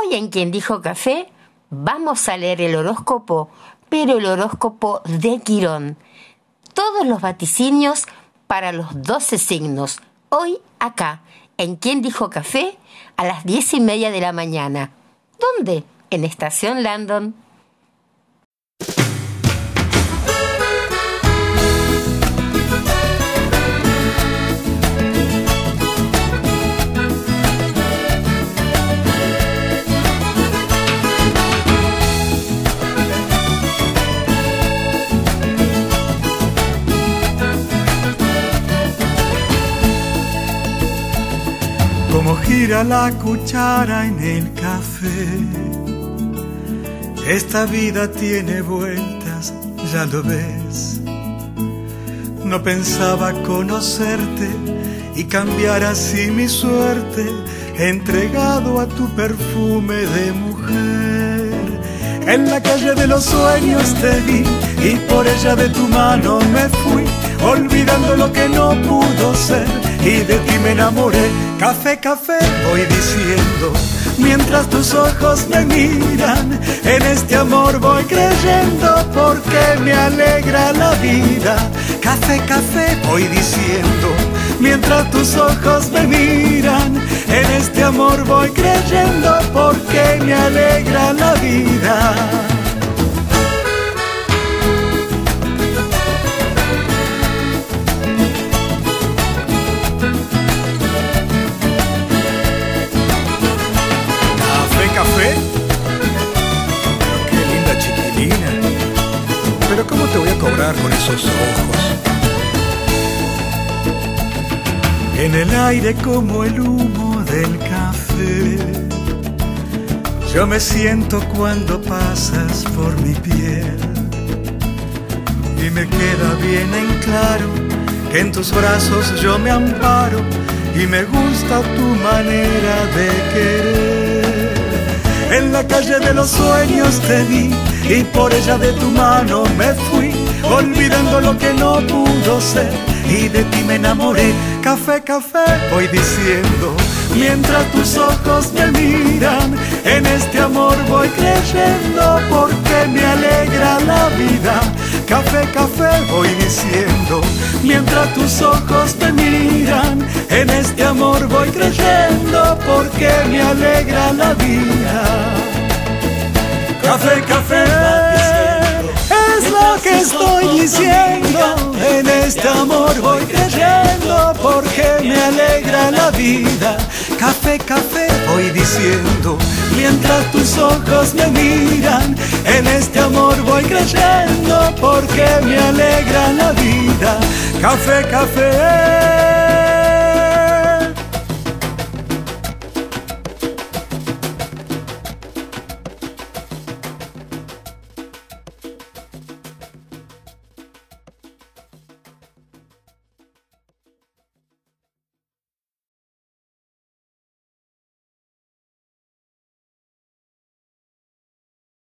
Hoy en quien dijo café vamos a leer el horóscopo, pero el horóscopo de Quirón. Todos los vaticinios para los 12 signos. Hoy acá, en quien dijo café, a las diez y media de la mañana. ¿Dónde? En Estación Landon. Gira la cuchara en el café. Esta vida tiene vueltas, ya lo ves. No pensaba conocerte y cambiar así mi suerte, entregado a tu perfume de mujer. En la calle de los sueños te vi y por ella de tu mano me fui, olvidando lo que no pudo ser y de ti me enamoré. Café, café, voy diciendo, mientras tus ojos me miran, en este amor voy creyendo porque me alegra la vida. Café, café, voy diciendo, mientras tus ojos me miran, en este amor voy creyendo porque me alegra la vida. Con esos ojos? En el aire como el humo del café. Yo me siento cuando pasas por mi piel. Y me queda bien en claro que en tus brazos yo me amparo y me gusta tu manera de querer. En la calle de los sueños te vi y por ella de tu mano me fui, olvidando lo que no pudo ser y de ti me enamoré. Café, café, voy diciendo, mientras tus ojos me miran, en este amor voy creyendo porque me alegra la vida. Café, café, voy diciendo, mientras tus ojos me miran, en este amor voy creyendo porque me alegra la vida. Café, café, que estoy diciendo. En este amor voy creyendo porque me alegra la vida. Café, café, voy diciendo. Mientras tus ojos me miran, en este amor voy creyendo porque me alegra la vida. Café, café.